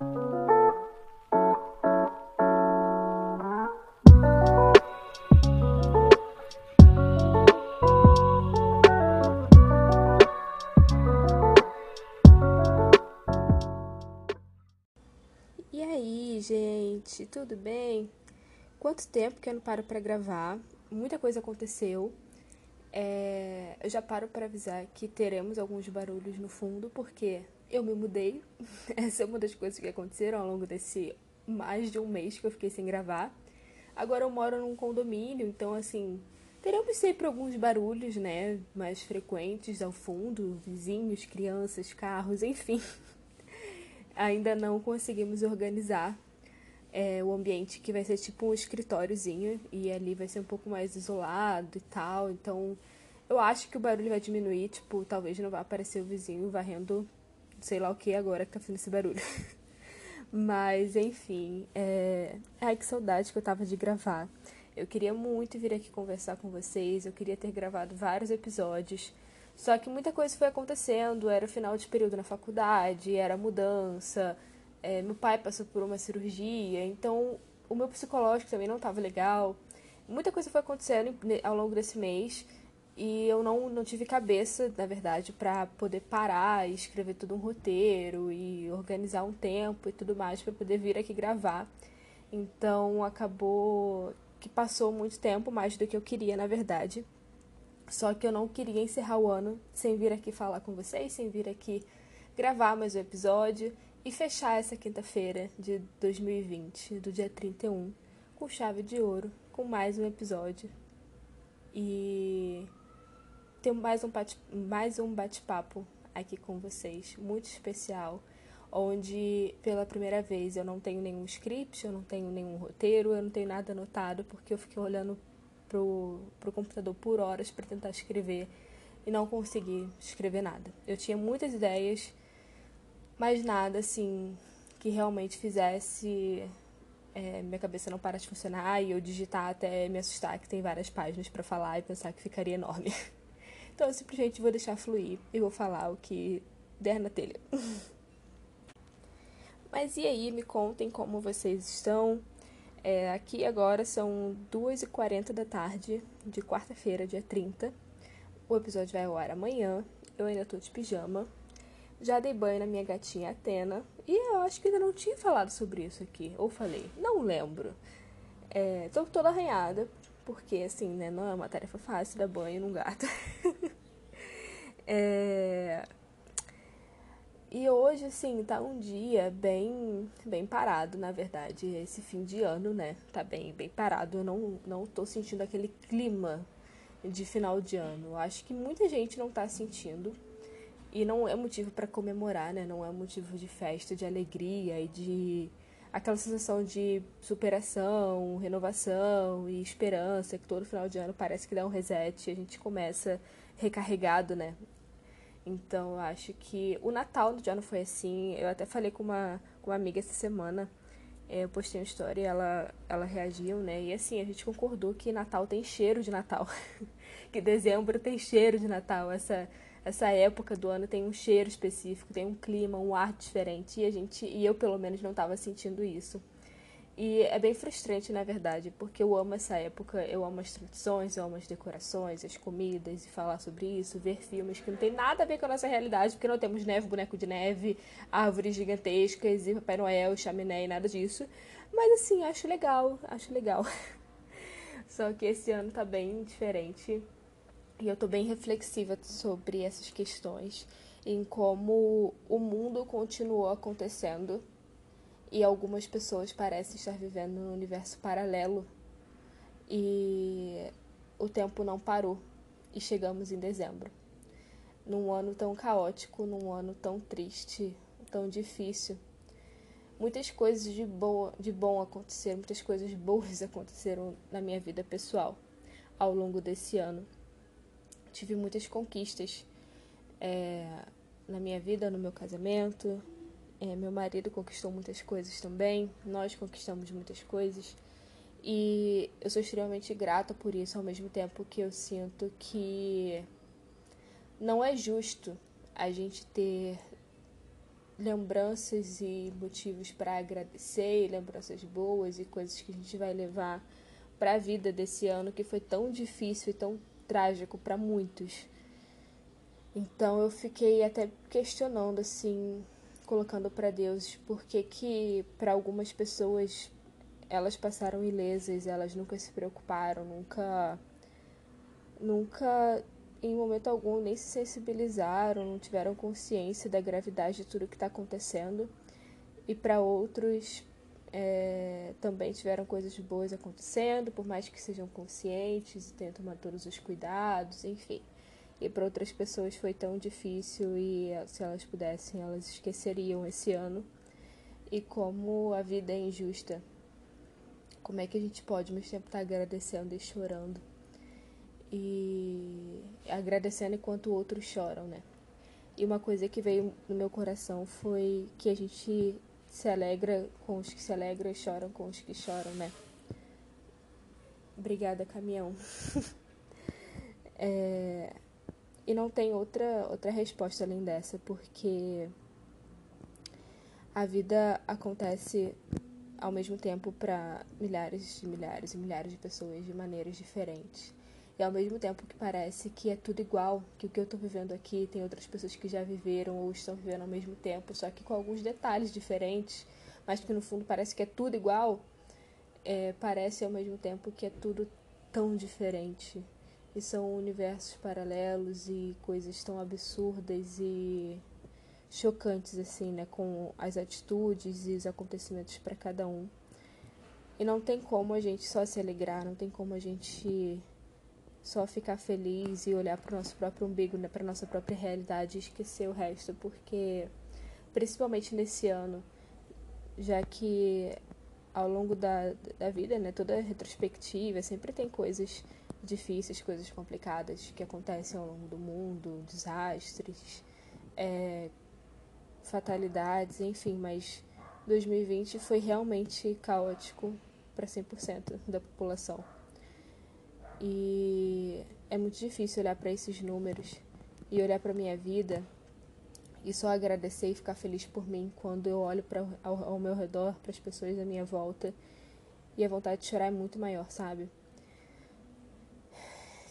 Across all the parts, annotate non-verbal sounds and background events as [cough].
E aí, gente, tudo bem? Quanto tempo que eu não paro para gravar? Muita coisa aconteceu. É, eu já paro para avisar que teremos alguns barulhos no fundo, porque eu me mudei. [laughs] Essa é uma das coisas que aconteceram ao longo desse mais de um mês que eu fiquei sem gravar. Agora eu moro num condomínio, então assim, teremos sempre alguns barulhos, né, mais frequentes ao fundo, vizinhos, crianças, carros, enfim. [laughs] Ainda não conseguimos organizar é, o ambiente que vai ser tipo um escritóriozinho e ali vai ser um pouco mais isolado e tal. Então eu acho que o barulho vai diminuir, tipo, talvez não vá aparecer o vizinho varrendo sei lá o que agora que tá fazendo esse barulho. [laughs] Mas enfim, é... ai que saudade que eu tava de gravar. Eu queria muito vir aqui conversar com vocês, eu queria ter gravado vários episódios. Só que muita coisa foi acontecendo, era final de período na faculdade, era mudança, é, meu pai passou por uma cirurgia, então o meu psicológico também não estava legal. Muita coisa foi acontecendo ao longo desse mês e eu não, não tive cabeça, na verdade, para poder parar e escrever todo um roteiro e organizar um tempo e tudo mais para poder vir aqui gravar. Então acabou que passou muito tempo, mais do que eu queria, na verdade. Só que eu não queria encerrar o ano sem vir aqui falar com vocês, sem vir aqui gravar mais um episódio e fechar essa quinta-feira de 2020, do dia 31, com chave de ouro, com mais um episódio. E ter mais um bate, mais um bate-papo aqui com vocês, muito especial, onde pela primeira vez eu não tenho nenhum script, eu não tenho nenhum roteiro, eu não tenho nada anotado, porque eu fiquei olhando pro, pro computador por horas para tentar escrever e não consegui escrever nada. Eu tinha muitas ideias, mas nada assim que realmente fizesse é, minha cabeça não parar de funcionar e eu digitar até me assustar que tem várias páginas para falar e pensar que ficaria enorme. [laughs] Então eu simplesmente vou deixar fluir e vou falar o que der na telha. [laughs] Mas e aí, me contem como vocês estão. É, aqui agora são 2h40 da tarde de quarta-feira, dia 30. O episódio vai ao ar amanhã. Eu ainda tô de pijama. Já dei banho na minha gatinha Atena. E eu acho que ainda não tinha falado sobre isso aqui. Ou falei? Não lembro. É, tô toda arranhada, porque assim, né, não é uma tarefa fácil dar banho num gato. [laughs] é... E hoje, assim, tá um dia bem, bem parado, na verdade. Esse fim de ano, né? Tá bem, bem parado. Eu não, não tô sentindo aquele clima de final de ano. Acho que muita gente não tá sentindo. E não é motivo para comemorar, né? Não é motivo de festa, de alegria e de aquela sensação de superação, renovação e esperança, que todo final de ano parece que dá um reset e a gente começa recarregado, né? Então, eu acho que o Natal do ano foi assim. Eu até falei com uma, com uma amiga essa semana. É, eu postei uma história e ela, ela reagiu, né? E assim, a gente concordou que Natal tem cheiro de Natal. [laughs] que dezembro tem cheiro de Natal. Essa, essa época do ano tem um cheiro específico, tem um clima, um ar diferente. E a gente, e eu pelo menos não estava sentindo isso. E é bem frustrante, na verdade, porque eu amo essa época, eu amo as tradições, eu amo as decorações, as comidas, e falar sobre isso, ver filmes que não tem nada a ver com a nossa realidade, porque não temos neve, boneco de neve, árvores gigantescas e Papai Noel, chaminé e nada disso. Mas assim, acho legal, acho legal. [laughs] Só que esse ano tá bem diferente e eu tô bem reflexiva sobre essas questões, em como o mundo continuou acontecendo e algumas pessoas parecem estar vivendo num universo paralelo e o tempo não parou e chegamos em dezembro. Num ano tão caótico, num ano tão triste, tão difícil. Muitas coisas de, boa, de bom aconteceram, muitas coisas boas [laughs] aconteceram na minha vida pessoal ao longo desse ano. Tive muitas conquistas é, na minha vida, no meu casamento, é, meu marido conquistou muitas coisas também, nós conquistamos muitas coisas. E eu sou extremamente grata por isso, ao mesmo tempo que eu sinto que não é justo a gente ter lembranças e motivos para agradecer, lembranças boas e coisas que a gente vai levar para a vida desse ano que foi tão difícil e tão trágico para muitos. Então eu fiquei até questionando assim, colocando para Deus por que para algumas pessoas elas passaram ilesas, elas nunca se preocuparam, nunca nunca em momento algum nem se sensibilizaram, não tiveram consciência da gravidade de tudo que está acontecendo. E para outros é, também tiveram coisas boas acontecendo, por mais que sejam conscientes e tenham tomado todos os cuidados, enfim. E para outras pessoas foi tão difícil e se elas pudessem, elas esqueceriam esse ano. E como a vida é injusta. Como é que a gente pode, mas tempo estar tá agradecendo e chorando? e agradecendo enquanto outros choram, né? E uma coisa que veio no meu coração foi que a gente se alegra com os que se alegram e choram com os que choram, né? Obrigada, caminhão. [laughs] é... E não tem outra, outra resposta além dessa, porque a vida acontece ao mesmo tempo para milhares e milhares e milhares de pessoas de maneiras diferentes. E ao mesmo tempo que parece que é tudo igual, que o que eu estou vivendo aqui tem outras pessoas que já viveram ou estão vivendo ao mesmo tempo, só que com alguns detalhes diferentes, mas que no fundo parece que é tudo igual, é, parece ao mesmo tempo que é tudo tão diferente. E são universos paralelos e coisas tão absurdas e chocantes assim, né, com as atitudes e os acontecimentos para cada um. E não tem como a gente só se alegrar, não tem como a gente só ficar feliz e olhar para o nosso próprio umbigo, né, para nossa própria realidade e esquecer o resto, porque principalmente nesse ano, já que ao longo da, da vida, né, toda retrospectiva, sempre tem coisas difíceis, coisas complicadas que acontecem ao longo do mundo, desastres, é, fatalidades, enfim, mas 2020 foi realmente caótico para 100% da população. E é muito difícil olhar para esses números e olhar para minha vida e só agradecer e ficar feliz por mim quando eu olho para ao, ao meu redor, para as pessoas à minha volta e a vontade de chorar é muito maior, sabe?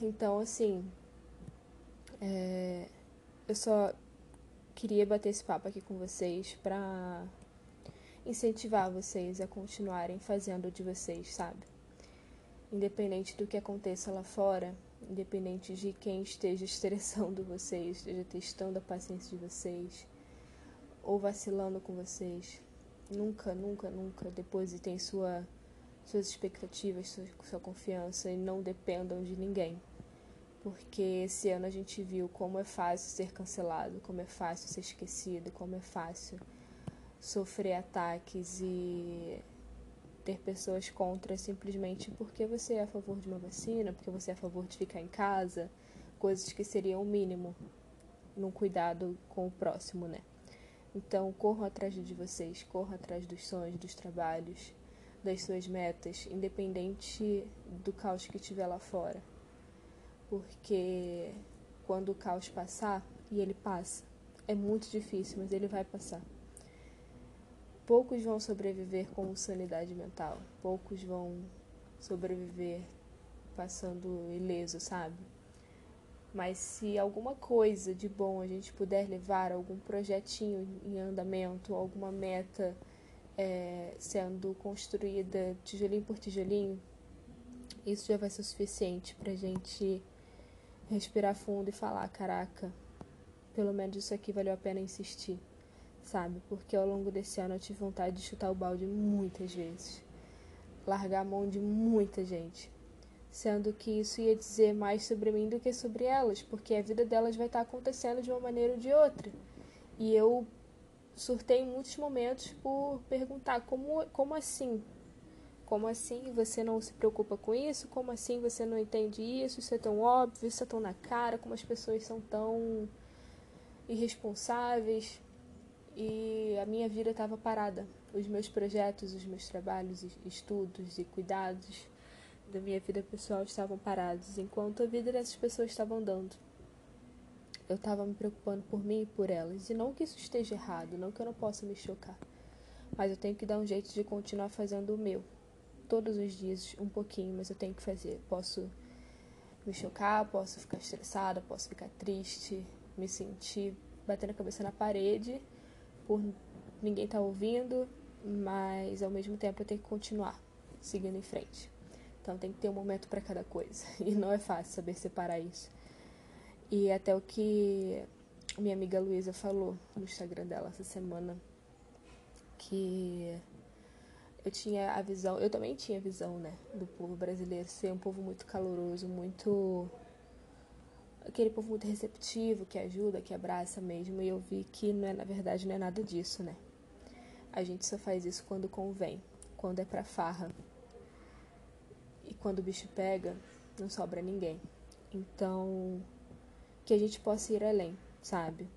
Então, assim, é, eu só queria bater esse papo aqui com vocês para incentivar vocês a continuarem fazendo de vocês, sabe? independente do que aconteça lá fora, independente de quem esteja estressando [laughs] vocês, esteja testando a paciência de vocês ou vacilando com vocês, nunca, nunca, nunca depositem sua, suas expectativas, sua, sua confiança e não dependam de ninguém. Porque esse ano a gente viu como é fácil ser cancelado, como é fácil ser esquecido, como é fácil sofrer ataques e ter pessoas contra simplesmente porque você é a favor de uma vacina, porque você é a favor de ficar em casa, coisas que seriam o mínimo num cuidado com o próximo, né? Então, corram atrás de vocês, corram atrás dos sonhos, dos trabalhos, das suas metas, independente do caos que tiver lá fora. Porque quando o caos passar, e ele passa, é muito difícil, mas ele vai passar. Poucos vão sobreviver com sanidade mental. Poucos vão sobreviver passando ileso, sabe? Mas se alguma coisa de bom a gente puder levar, algum projetinho em andamento, alguma meta é, sendo construída tijolinho por tijolinho, isso já vai ser suficiente pra gente respirar fundo e falar: caraca, pelo menos isso aqui valeu a pena insistir sabe? Porque ao longo desse ano eu tive vontade de chutar o balde muitas vezes, largar a mão de muita gente, sendo que isso ia dizer mais sobre mim do que sobre elas, porque a vida delas vai estar acontecendo de uma maneira ou de outra. E eu surtei em muitos momentos por perguntar como, como assim? Como assim você não se preocupa com isso? Como assim você não entende isso? Isso é tão óbvio, isso é tão na cara, como as pessoas são tão irresponsáveis e a minha vida estava parada. Os meus projetos, os meus trabalhos, estudos e cuidados da minha vida pessoal estavam parados, enquanto a vida dessas pessoas estava andando. eu estava me preocupando por mim e por elas. E não que isso esteja errado, não que eu não possa me chocar. Mas eu tenho que dar um jeito de continuar fazendo o meu. Todos os dias, um pouquinho, mas eu tenho que fazer. Posso me chocar, posso ficar estressada, posso ficar triste, me sentir batendo a cabeça na parede por ninguém estar tá ouvindo, mas ao mesmo tempo eu tenho que continuar seguindo em frente. Então tem que ter um momento para cada coisa. [laughs] E não é fácil saber separar isso. E até o que minha amiga Luísa falou no Instagram dela essa semana, que eu tinha a visão, eu também tinha a visão, né, do povo brasileiro ser um povo muito caloroso, muito aquele povo muito receptivo, que ajuda, que abraça mesmo, e eu vi que não é, na verdade não é nada disso, né? A gente só faz isso quando convém, quando é pra farra. E quando o bicho pega, não sobra ninguém. Então, que a gente possa ir além, sabe?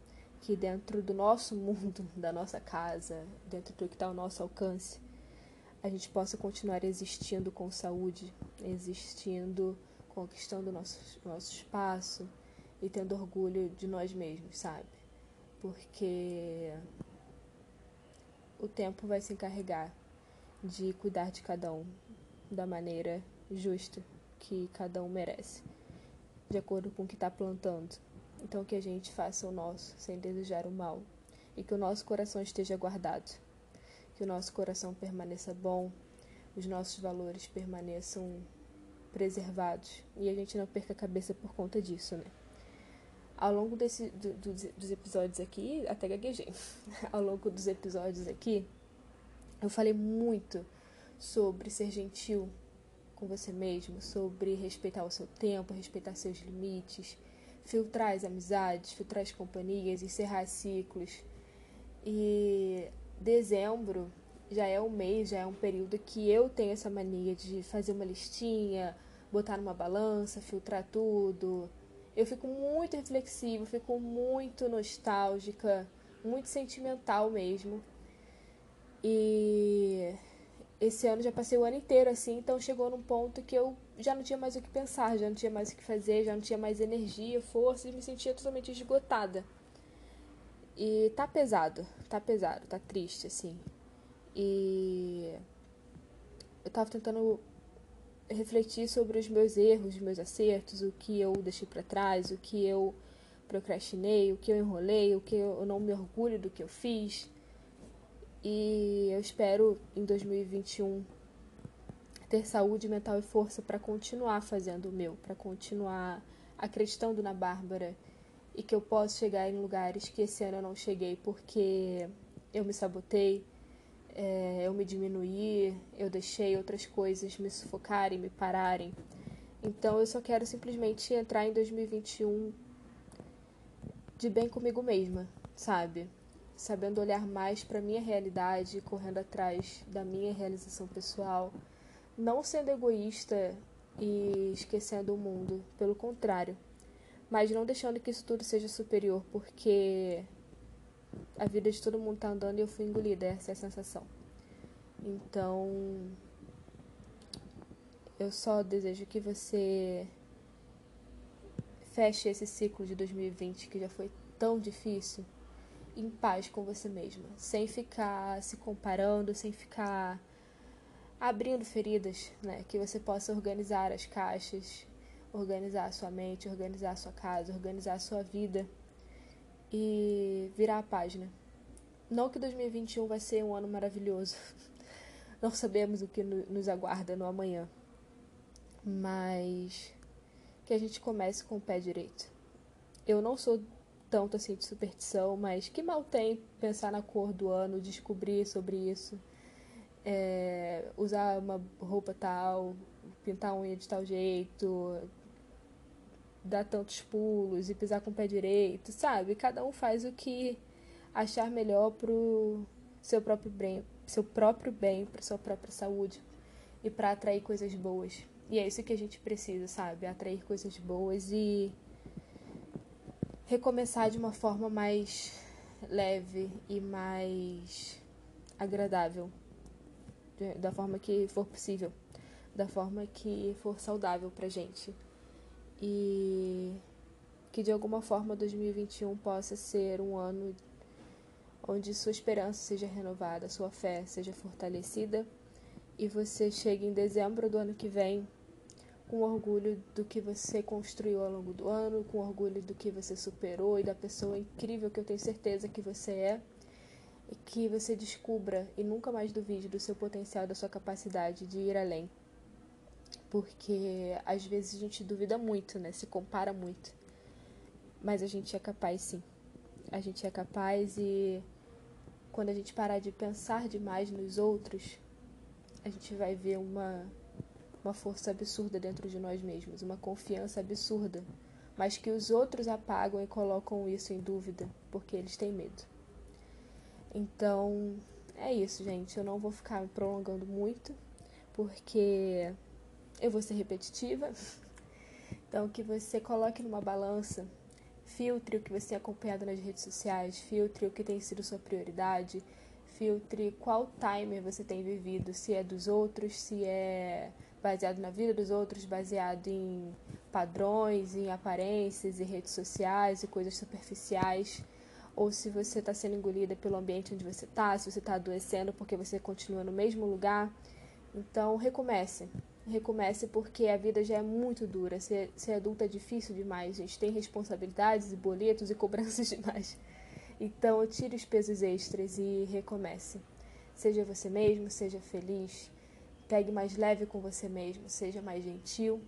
Que dentro do nosso [laughs] mundo, da nossa casa, dentro do que está ao nosso alcance, a gente possa continuar existindo com saúde, existindo, conquistando nosso, nosso espaço e tendo orgulho de nós mesmos, sabe? Porque o tempo vai se encarregar de cuidar de cada um da maneira justa que cada um merece de acordo com o que está plantando. Então, que a gente faça o nosso sem desejar o mal e que o nosso coração esteja guardado, que o nosso coração permaneça bom, os nossos valores permaneçam preservados e a gente não perca a cabeça por conta disso, né? Ao longo desse, do, do, dos episódios aqui, até gaguejei, [laughs] ao longo dos episódios aqui, eu falei muito sobre ser gentil com você mesmo, sobre respeitar o seu tempo, respeitar seus limites, filtrar as amizades, filtrar as companhias, encerrar ciclos. E dezembro já é um mês, já é um período que eu tenho essa mania de fazer uma listinha, botar numa balança, filtrar tudo. Eu fico muito reflexiva, fico muito nostálgica, muito sentimental mesmo. E esse ano já passei o ano inteiro assim, então chegou num ponto que eu já não tinha mais o que pensar, já não tinha mais o que fazer, já não tinha mais energia, força e me sentia totalmente esgotada. E tá pesado, tá pesado, tá triste assim. E eu tava tentando refletir sobre os meus erros, os meus acertos, o que eu deixei para trás, o que eu procrastinei, o que eu enrolei, o que eu não me orgulho do que eu fiz. E eu espero em 2021 ter saúde mental e força para continuar fazendo o meu, para continuar acreditando na Bárbara e que eu possa chegar em lugares que esse ano eu não cheguei porque eu me sabotei, é, eu me diminuí, eu deixei outras coisas me sufocarem, me pararem. Então eu só quero simplesmente entrar em 2021 de bem comigo mesma, sabe? sabendo olhar mais para minha realidade, correndo atrás da minha realização pessoal, não sendo egoísta e esquecendo o mundo, pelo contrário, mas não deixando que isso tudo seja superior, porque a vida de todo mundo tá andando e eu fui engolida, essa é a sensação. Então, eu só desejo que você feche esse ciclo de 2020 que já foi tão difícil em paz com você mesma, sem ficar se comparando, sem ficar abrindo feridas, né? Que você possa organizar as caixas, organizar a sua mente, organizar a sua casa, organizar a sua vida e virar a página. Não que 2021 vai ser um ano maravilhoso. [laughs] Não sabemos o que nos aguarda no amanhã. Mas que a gente comece com o pé direito. Eu não sou tanto assim de superstição, mas que mal tem pensar na cor do ano, descobrir sobre isso, é, usar uma roupa tal, pintar a unha de tal jeito, dar tantos pulos e pisar com o pé direito, sabe? Cada um faz o que achar melhor pro seu próprio bem, seu próprio bem, para sua própria saúde e para atrair coisas boas. E é isso que a gente precisa, sabe? Atrair coisas boas e recomeçar de uma forma mais leve e mais agradável, da forma que for possível, da forma que for saudável pra gente. E que de alguma forma 2021 possa ser um ano onde sua esperança seja renovada, sua fé seja fortalecida e você chegue em dezembro do ano que vem com orgulho do que você construiu ao longo do ano, com orgulho do que você superou e da pessoa incrível que eu tenho certeza que você é, e que você descubra e nunca mais duvide do seu potencial, da sua capacidade de ir além. Porque às vezes a gente duvida muito, né? Se compara muito. Mas a gente é capaz sim. A gente é capaz e quando a gente parar de pensar demais nos outros, a gente vai ver uma uma força absurda dentro de nós mesmos, uma confiança absurda, mas que os outros apagam e colocam isso em dúvida porque eles têm medo. Então, é isso, gente. Eu não vou ficar prolongando muito porque eu vou ser repetitiva. Então, que você coloque numa balança, filtre o que você tem acompanhado nas redes sociais, filtre o que tem sido sua prioridade, filtre qual timer você tem vivido, se é dos outros, se é baseado na vida dos outros, baseado em padrões, em aparências e redes sociais e coisas superficiais, ou se você está sendo engolida pelo ambiente onde você está, se você está adoecendo porque você continua no mesmo lugar. Então, recomece. Recomece porque a vida já é muito dura. Ser, ser adulto é difícil demais. A gente tem responsabilidades e boletos e cobranças [laughs] demais. Então, tire os pesos extras e recomece. Seja você mesmo, seja feliz, Pegue mais leve com você mesmo, seja mais gentil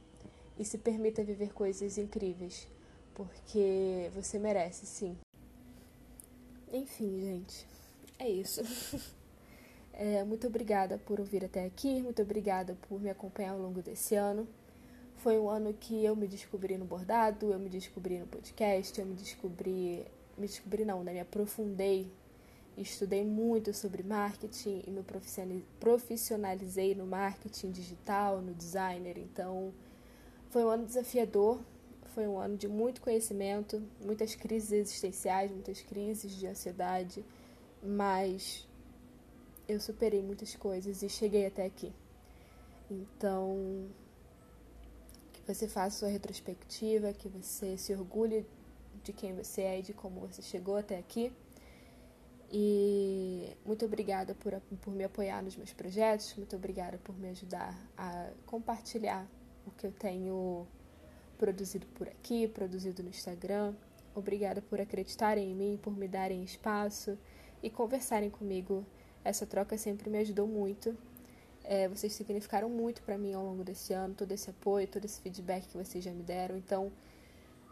e se permita viver coisas incríveis, porque você merece, sim. Enfim, gente, é isso. [laughs] É, muito obrigada por ouvir até aqui, muito obrigada por me acompanhar ao longo desse ano. Foi um ano que eu me descobri no bordado, eu me descobri no podcast, eu me descobri. Me descobri não, né? Me aprofundei Estudei muito sobre marketing e me profissionalizei no marketing digital, no designer. Então, foi um ano desafiador, foi um ano de muito conhecimento, muitas crises existenciais, muitas crises de ansiedade, mas eu superei muitas coisas e cheguei até aqui. Então, que você faça sua retrospectiva, que você se orgulhe de quem você é e de como você chegou até aqui e muito obrigada por, por me apoiar nos meus projetos, muito obrigada por me ajudar a compartilhar o que eu tenho produzido por aqui, produzido no Instagram. Obrigada por acreditarem em mim, por me darem espaço e conversarem comigo. Essa troca sempre me ajudou muito. É, vocês significaram muito para mim ao longo desse ano, todo esse apoio, todo esse feedback que vocês já me deram. Então,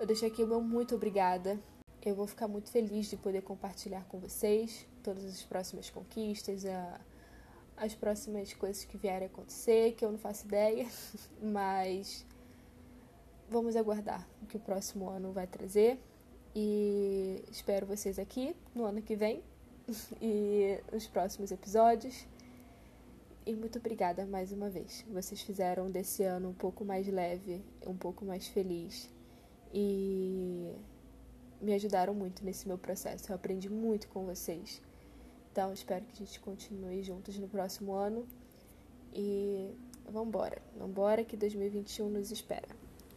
eu deixo aqui o meu muito obrigada eu vou ficar muito feliz de poder compartilhar com vocês todas as próximas conquistas, a, as próximas coisas que vierem a acontecer, que eu não faço ideia, [laughs] mas vamos aguardar o que o próximo ano vai trazer. E espero vocês aqui no ano que vem e nos próximos episódios. E muito obrigada mais uma vez. Vocês fizeram desse ano um pouco mais leve, um pouco mais feliz. E me ajudaram muito nesse meu processo. Eu aprendi muito com vocês. Então, espero que a gente continue juntos no próximo ano. E vambora, vambora que 2021 nos espera.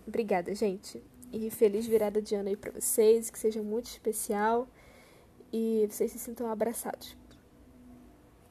Obrigada, gente. E feliz virada de ano aí pra vocês, que seja muito especial e vocês se sintam abraçados.